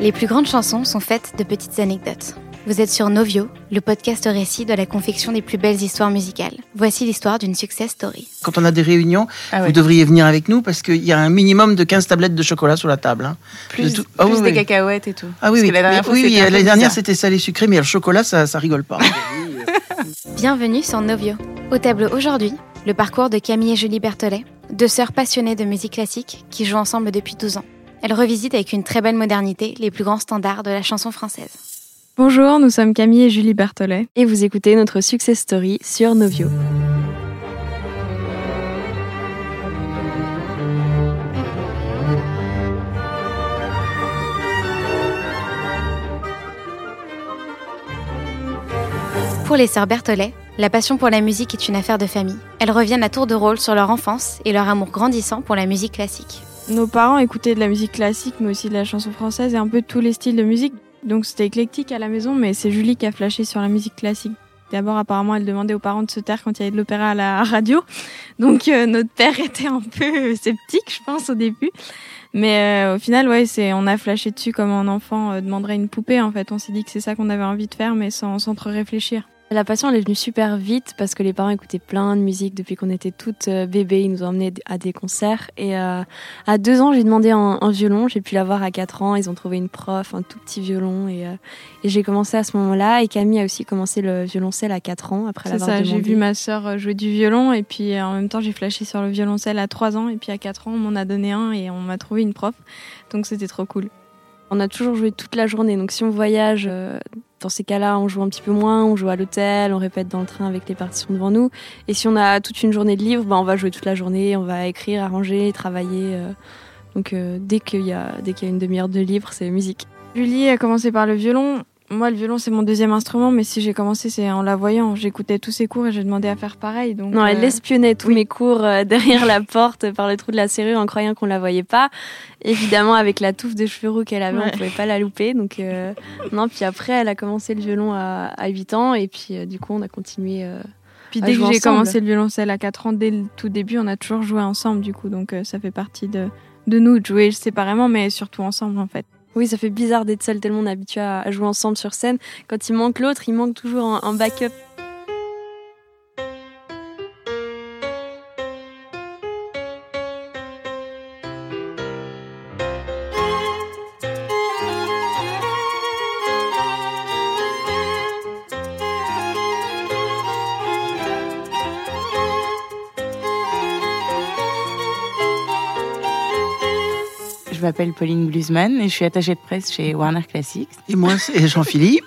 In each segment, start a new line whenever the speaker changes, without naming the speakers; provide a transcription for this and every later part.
Les plus grandes chansons sont faites de petites anecdotes. Vous êtes sur Novio, le podcast récit de la confection des plus belles histoires musicales. Voici l'histoire d'une success story.
Quand on a des réunions,
Ah ouais.
vous devriez venir avec nous parce qu'il y a un minimum de 15 tablettes de chocolat sur la table. hein.
Plus,
De tout- Ah
plus
oui,
des
oui.
cacahuètes et tout.
Ah
Parce
oui, oui,
que la dernière
oui, oui, l'année dernière c'était salé sucré, mais le chocolat ça, ça rigole pas.
Bienvenue sur Novio. Au tableau aujourd'hui, le parcours de Camille et Julie Berthollet, deux sœurs passionnées de musique classique qui jouent ensemble depuis 12 ans. Elles revisitent avec une très belle modernité les plus grands standards de la chanson française.
Bonjour, nous sommes Camille et Julie Berthollet.
et vous écoutez notre success story sur Novio.
Pour les sœurs Berthollet, la passion pour la musique est une affaire de famille. Elles reviennent à tour de rôle sur leur enfance et leur amour grandissant pour la musique classique.
Nos parents écoutaient de la musique classique, mais aussi de la chanson française et un peu tous les styles de musique. Donc c'était éclectique à la maison, mais c'est Julie qui a flashé sur la musique classique. D'abord, apparemment, elle demandait aux parents de se taire quand il y avait de l'opéra à la radio. Donc euh, notre père était un peu sceptique, je pense, au début. Mais euh, au final, ouais, c'est on a flashé dessus comme un enfant euh, demanderait une poupée. En fait, on s'est dit que c'est ça qu'on avait envie de faire, mais sans, sans trop réfléchir.
La passion, elle est venue super vite parce que les parents écoutaient plein de musique depuis qu'on était toutes euh, bébés. Ils nous ont emmenés à des concerts. Et euh, à deux ans, j'ai demandé un, un violon. J'ai pu l'avoir à quatre ans. Ils ont trouvé une prof, un tout petit violon. Et, euh, et j'ai commencé à ce moment-là. Et Camille a aussi commencé le violoncelle à quatre ans après
C'est
l'avoir
ça,
demandé.
j'ai vu ma sœur jouer du violon et puis en même temps j'ai flashé sur le violoncelle à 3 ans et puis à 4 ans on m'en a donné un et on m'a trouvé une prof. Donc c'était trop cool.
On a toujours joué toute la journée. Donc si on voyage, dans ces cas-là, on joue un petit peu moins, on joue à l'hôtel, on répète dans le train avec les partitions devant nous. Et si on a toute une journée de livres, bah, on va jouer toute la journée, on va écrire, arranger, travailler. euh. Donc euh, dès qu'il y a dès y a une demi-heure de livre, c'est musique.
Julie a commencé par le violon. Moi le violon c'est mon deuxième instrument mais si j'ai commencé c'est en la voyant. J'écoutais tous ses cours et j'ai demandé à faire pareil. Donc,
Non, elle
euh,
espionnait tous mes cours euh, derrière la porte par le trou de la serrure en croyant qu'on la voyait pas. Évidemment, avec la touffe de cheveux roux qu'elle avait,
Ouais.
on pouvait pas la louper. Donc euh, non, puis après, elle a commencé le violon à, à 8 ans et puis euh, du coup, on a continué. euh,
Puis dès que j'ai commencé le violoncelle à 4 ans, dès le tout début on a toujours joué ensemble du coup. Donc euh, ça fait partie de, de nous de jouer séparément mais surtout ensemble en fait.
Oui, ça fait bizarre d'être seul tellement on est habitué à jouer ensemble sur scène. Quand il manque l'autre, il manque toujours un backup.
M'appelle Pauline Blusman et je suis attachée de presse chez Warner Classics.
Et moi, c'est Jean-Philippe.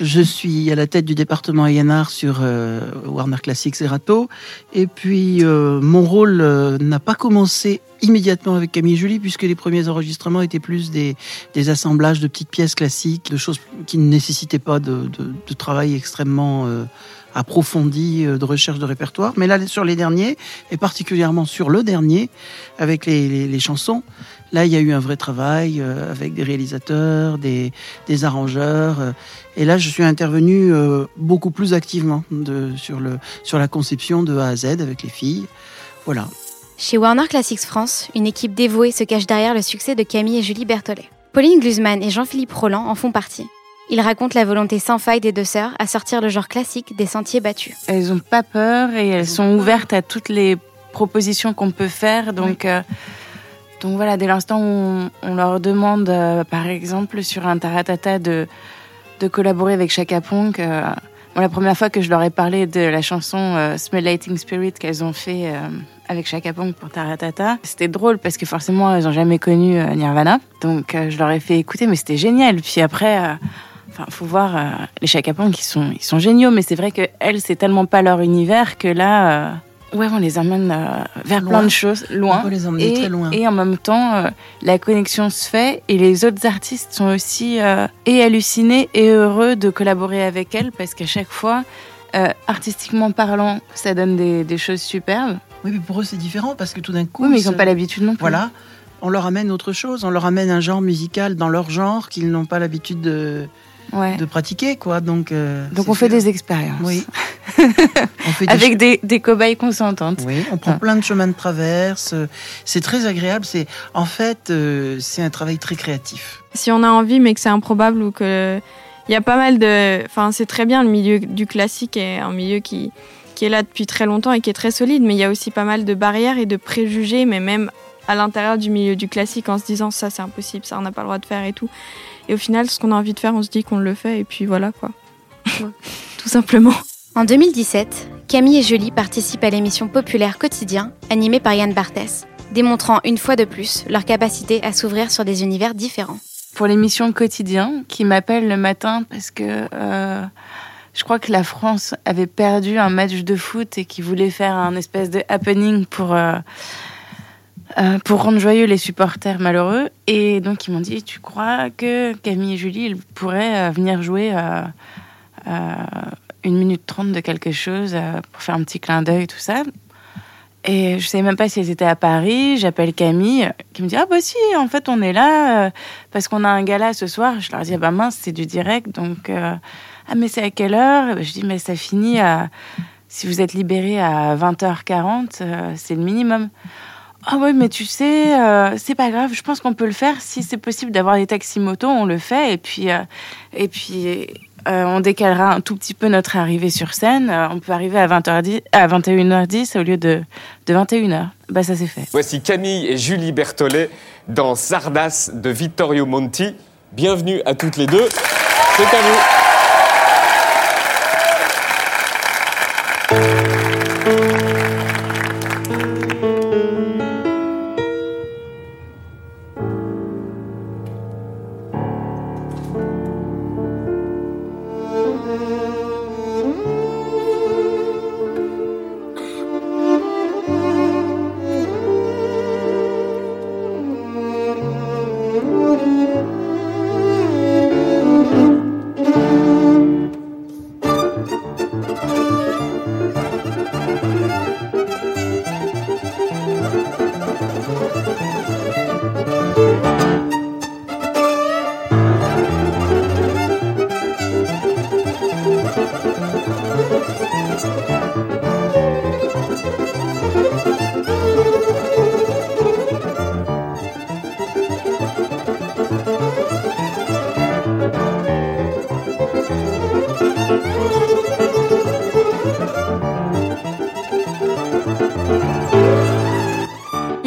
Je suis à la tête du département A&R sur euh, Warner Classics et Rato. Et puis, euh, mon rôle euh, n'a pas commencé immédiatement avec Camille Julie, puisque les premiers enregistrements étaient plus des, des assemblages de petites pièces classiques, de choses qui ne nécessitaient pas de, de- de travail extrêmement euh, approfondi euh, de recherche de répertoire. Mais là, sur les derniers, et particulièrement sur le dernier, avec les, les- les chansons, là, il y a eu un vrai travail euh, avec des réalisateurs, des, des arrangeurs. euh, et là, je suis intervenu euh, beaucoup plus activement de, sur, le, sur la conception de A à Z avec les filles. Voilà.
Chez Warner Classics France, une équipe dévouée se cache derrière le succès de Camille et Julie Berthollet. Pauline Glusman et Jean-Philippe Roland en font partie. Ils racontent la volonté sans faille des deux sœurs à sortir le genre classique des sentiers battus.
Elles ont pas peur et elles sont ouvertes à toutes les propositions qu'on peut faire. Donc, euh, donc voilà, dès l'instant où on, on leur demande, euh, par exemple, sur un taratata de, de collaborer avec Chaka euh, bon, la première fois que je leur ai parlé de la chanson euh, Smell Lighting Spirit qu'elles ont fait euh, avec Chaka Ponk pour Taratata, c'était drôle parce que forcément elles ont jamais connu euh, Nirvana. Donc euh, je leur ai fait écouter, mais c'était génial. Puis après. euh, Enfin, faut voir euh, les Chaka Ponk, ils sont, ils sont géniaux, mais c'est vrai que elles, c'est tellement pas leur univers que là, euh, ouais, on les euh, vers
Loin.
plein de choses, loin.
On peut les emmener
et,
très loin.
et en même temps, la connexion se fait et les autres artistes sont aussi et hallucinés et heureux de collaborer avec elles parce qu'à chaque fois, euh, artistiquement parlant, ça donne des, des choses superbes.
Oui, mais pour eux, c'est différent parce que tout d'un coup.
Oui, mais ils n'ont pas l'habitude non plus.
Voilà. On leur amène autre chose. On leur amène un genre musical dans leur genre qu'ils n'ont pas l'habitude de, de pratiquer, quoi. Donc,
donc on fait des expériences.
Oui.
on fait Avec des, des, cobayes consentantes.
Oui, on prend plein de chemins de traverse. C'est très agréable. C'est en fait, c'est un travail très créatif.
Si on a envie, mais que c'est improbable ou que il y a pas mal de. Enfin, c'est très bien le milieu du classique est un milieu qui qui est là depuis très longtemps et qui est très solide, mais il y a aussi pas mal de barrières et de préjugés, mais même à l'intérieur du milieu du classique en se disant ça c'est impossible, ça on n'a pas le droit de faire et tout. Et au final, ce qu'on a envie de faire, on se dit qu'on le fait et puis voilà quoi. tout simplement.
En 2017, Camille et Julie participent à l'émission populaire Quotidien, animée par Yann Barthès, démontrant une fois de plus leur capacité à s'ouvrir sur des univers différents.
Pour l'émission Quotidien, qui m'appelle le matin parce que euh, je crois que la France avait perdu un match de foot et qui voulait faire un espèce de happening pour euh, euh, pour rendre joyeux les supporters malheureux. Et donc ils m'ont dit, tu crois que Camille et Julie ils pourraient euh, venir jouer une minute trente de quelque chose pour faire un petit clin d'œil tout ça. Et je savais même pas si elles étaient à Paris. J'appelle Camille qui me dit ah bah si en fait on est là parce qu'on a un gala ce soir. Je leur dis ah bah mince c'est du direct donc ah, mais c'est à quelle heure? Je dis, mais ça finit à. Si vous êtes libéré à 20h40, euh, c'est le minimum. Ah oui, mais tu sais, euh, c'est pas grave. Je pense qu'on peut le faire. Si c'est possible d'avoir des taxis moto, on le fait. Et puis, euh, et puis on décalera un tout petit peu notre arrivée sur scène. on peut arriver à, 20h10, à 21h10 au lieu de, de 21h. Bah, ça c'est fait.
Voici Camille et Julie Berthollet dans Sardas de Vittorio Monti. Bienvenue à toutes les deux. C'est à vous.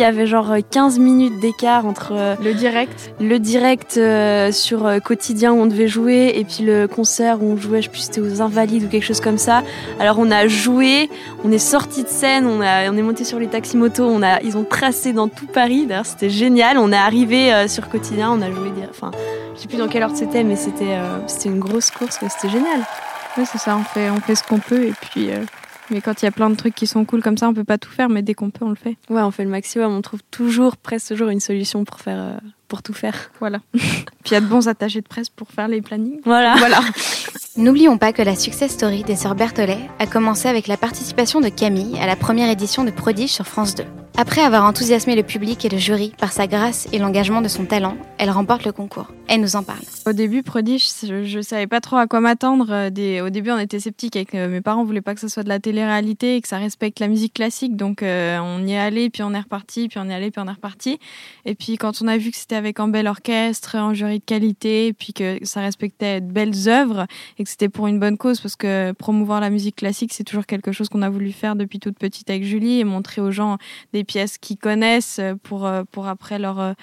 Avait genre 15 minutes d'écart entre euh,
le direct,
le direct euh, sur euh, quotidien où on devait jouer et puis le concert où on jouait, je sais plus c'était aux Invalides ou quelque chose comme ça. Alors on a joué, on est sorti de scène, on, a, on est monté sur les taxis motos, on a, ils ont tracé dans tout Paris. D'ailleurs c'était génial. On est arrivé sur quotidien, on a joué, enfin je sais plus dans quelle heure c'était, mais c'était c'était une grosse course, c'était génial.
Oui c'est ça, on fait on fait ce qu'on peut et puis mais quand il y a plein de trucs qui sont cool comme ça, on peut pas tout faire, mais dès qu'on peut, on le fait.
Ouais, on fait le maximum. On trouve toujours, presque toujours, une solution pour faire, euh, pour tout faire.
Voilà. Puis il y a de bons attachés de presse pour faire les plannings.
Voilà.
Voilà.
N'oublions pas que la success story des sœurs Berthollet a commencé avec la participation de Camille à la première édition de Prodige sur France 2. Après avoir enthousiasmé le public et le jury par sa grâce et l'engagement de son talent, elle remporte le concours. Elle nous en parle.
Au début, Prodige, je, ne savais pas trop à quoi m'attendre. Euh, au début, on était sceptiques avec mes parents, voulaient pas que ce soit de la télé-réalité et que ça respecte la musique classique. Donc, euh, on y est allé, puis on est reparti, puis on est allé, puis on est reparti. Et puis, quand on a vu que c'était avec un bel orchestre, un jury de qualité, puis que ça respectait de belles œuvres et que c'était pour une bonne cause, parce que promouvoir la musique classique, c'est toujours quelque chose qu'on a voulu faire depuis toute petite avec Julie et montrer aux gens des pièces qu'ils connaissent pour, euh, pour après leur, euh,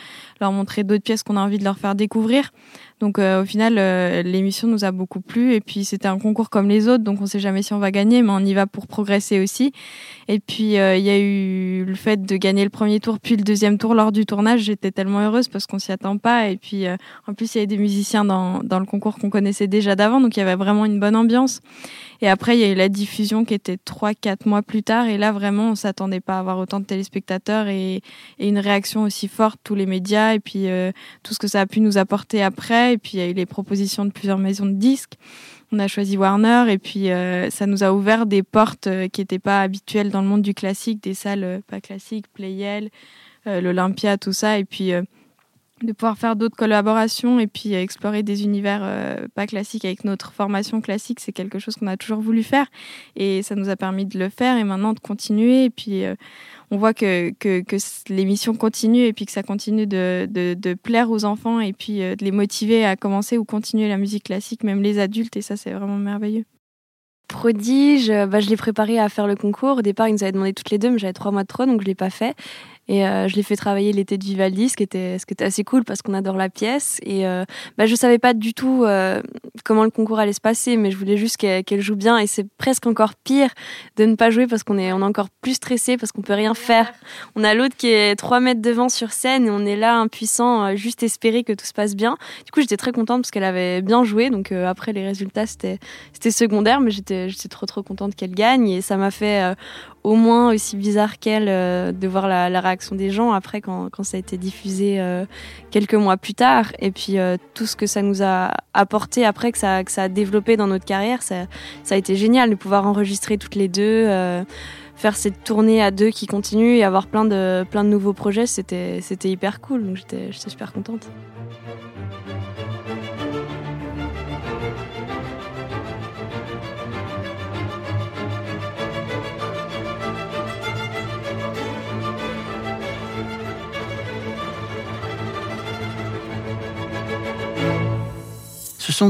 leur montrer d'autres pièces qu'on a envie de leur faire découvrir. Donc euh, au final, l'émission nous a beaucoup plu et puis c'était un concours comme les autres, donc on sait jamais si on va gagner, mais on y va pour progresser aussi. Et puis il y a eu le fait de gagner le premier tour puis le deuxième tour lors du tournage. J'étais tellement heureuse parce qu'on s'y attend pas. Et puis en plus il y avait des musiciens dans, dans le concours qu'on connaissait déjà d'avant, donc il y avait vraiment une bonne ambiance. Et après, il y a eu la diffusion qui était 3-4 mois plus tard. Et là, vraiment, on s'attendait pas à avoir autant de téléspectateurs et, une réaction aussi forte, tous les médias, et puis euh, tout ce que ça a pu nous apporter après. Et puis, il y a eu les propositions de plusieurs maisons de disques. On a choisi Warner et puis euh, ça nous a ouvert des portes euh, qui n'étaient pas habituelles dans le monde du classique, des salles pas classiques, Playel, l'Olympia, tout ça. Et puis de pouvoir faire d'autres collaborations et puis explorer des univers euh, pas classiques avec notre formation classique, c'est quelque chose qu'on a toujours voulu faire et ça nous a permis de le faire et maintenant de continuer et puis euh, on voit que, que, l'émission continue et puis que ça continue de, de, plaire aux enfants et puis euh, de les motiver à commencer ou continuer la musique classique, même les adultes et ça c'est vraiment merveilleux.
Prodige, bah, je l'ai préparé à faire le concours. Au départ, ils nous avaient demandé toutes les deux, mais j'avais trois mois de trop, donc je l'ai pas fait. Et euh, je l'ai fait travailler l'été de Vivaldi, ce qui était, ce qui était assez cool parce qu'on adore la pièce. Et euh, bah, je savais pas du tout euh, comment le concours allait se passer, mais je voulais juste qu'elle joue bien. Et c'est presque encore pire de ne pas jouer parce qu'on est, on est encore plus stressé parce qu'on peut rien faire. On a l'autre qui est 3 mètres devant sur scène et on est là impuissant, euh, juste espérer que tout se passe bien. Du coup, j'étais très contente parce qu'elle avait bien joué. Donc après, les résultats, c'était, secondaire, mais j'étais, trop trop contente qu'elle gagne. Et ça m'a fait au moins aussi bizarre qu'elle euh, de voir la, la, réaction des gens après quand, quand ça a été diffusé euh, quelques mois plus tard. Et puis euh, tout ce que ça nous a apporté après que ça, que ça a développé dans notre carrière ça, ça a été génial de pouvoir enregistrer toutes les deux faire cette tournée à deux qui continue et avoir plein de, plein de nouveaux projets. C'était, hyper cool. Donc j'étais super contente.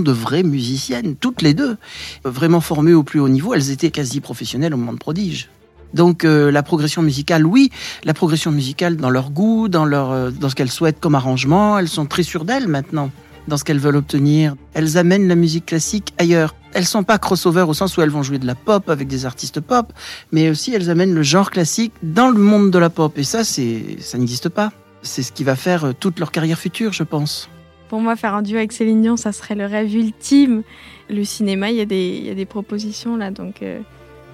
De vraies musiciennes, toutes les deux, vraiment formées au plus haut niveau. Elles étaient quasi professionnelles au moment de prodige. Donc euh, la progression musicale, oui, la progression musicale dans leur goût, dans leur, euh, dans ce qu'elles souhaitent comme arrangement, elles sont très sûres d'elles maintenant, dans ce qu'elles veulent obtenir. Elles amènent la musique classique ailleurs. Elles sont pas crossover au sens où elles vont jouer de la pop avec des artistes pop, mais aussi elles amènent le genre classique dans le monde de la pop. Et ça, c'est, ça n'existe pas. C'est ce qui va faire euh, toute leur carrière future, je pense.
Pour moi, faire un duo avec Céline Dion, ça serait le rêve ultime. Le cinéma, il y a des, il y a des propositions là, donc euh,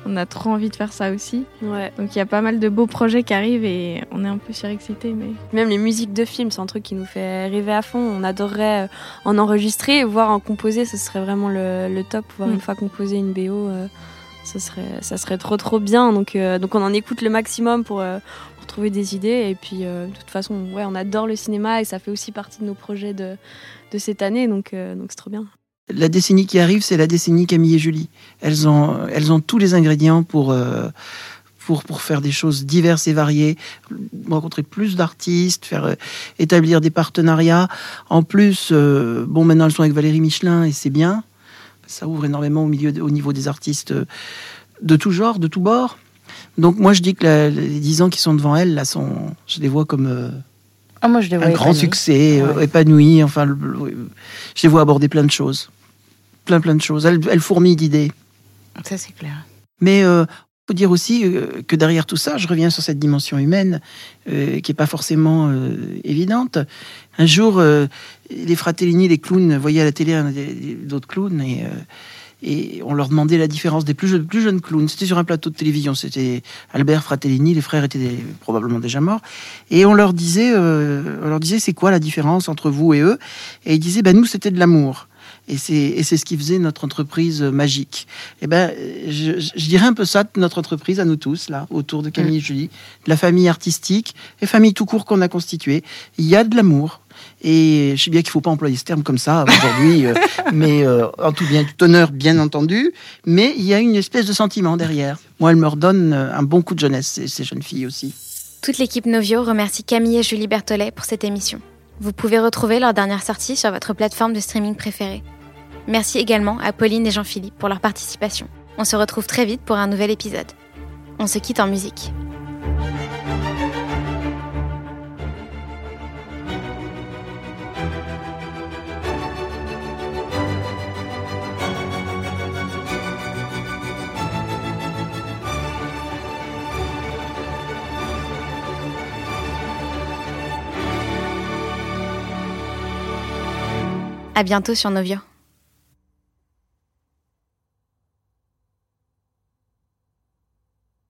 on a trop envie de faire ça aussi.
Ouais.
Donc il y a pas mal de beaux projets qui arrivent et on est un peu surexcités. Mais...
Même les musiques de films, c'est un truc qui nous fait rêver à fond. On adorerait euh, en enregistrer, voire en composer, ce serait vraiment le, le top. Pouvoir
Mm.
une fois composer une BO, euh, ça, serait, ça serait trop trop bien. Donc, euh, donc on en écoute le maximum pour, euh, pour trouver des idées. Et puis euh, de toute façon, ouais, on adore le cinéma et ça fait aussi partie de nos projets de, de cette année. Donc euh, donc c'est trop bien.
La décennie qui arrive, c'est la décennie Camille et Julie. Elles ont, elles ont tous les ingrédients pour, euh, pour, pour faire des choses diverses et variées, rencontrer plus d'artistes, faire établir des partenariats. En plus, bon, maintenant elles sont avec Valérie Michelin et c'est bien. Ça ouvre énormément au, milieu, au niveau des artistes de tout genre, de tout bord. Donc moi, je dis que la- les dix ans qui sont devant elles, là, sont, je les vois comme euh,
Ah, moi, je les vois
un grand
épanouis.
succès, euh, épanoui. Enfin, le- le- je les vois aborder plein de choses. Plein, plein de choses. Elles, elles fourmillent d'idées.
Ça, c'est clair.
Mais euh, faut dire aussi euh, que derrière tout ça, je reviens sur cette dimension humaine euh, qui est pas forcément euh, évidente. Un jour, euh, les Fratellini, les clowns, voyaient à la télé d'autres clowns et, et on leur demandait la différence des plus jeunes, plus jeunes clowns. C'était sur un plateau de télévision. C'était Albert Fratellini, les frères étaient des- probablement déjà morts. Et on leur disait, euh, on leur disait, c'est quoi la différence entre vous et eux? Et ils disaient, ben nous, c'était de l'amour. Et c'est, ce qui faisait notre entreprise euh, magique. Et ben, je, dirais un peu ça de notre entreprise à nous tous, là, autour de Camille et Julie, de la famille artistique et famille tout court qu'on a constituée. Il y a de l'amour. Et je sais bien qu'il faut pas employer ce terme comme ça aujourd'hui, euh, mais euh, en tout bien, tout honneur, bien entendu. Mais il y a une espèce de sentiment derrière. Moi, elle me redonne euh, un bon coup de jeunesse, ces, ces jeunes filles aussi.
Toute l'équipe Novio remercie Camille et Julie Berthollet pour cette émission. Vous pouvez retrouver leur dernière sortie sur votre plateforme de streaming préférée. Merci également à Pauline et Jean-Philippe pour leur participation. On se retrouve très vite pour un nouvel épisode. On se quitte en musique. À bientôt sur Novio.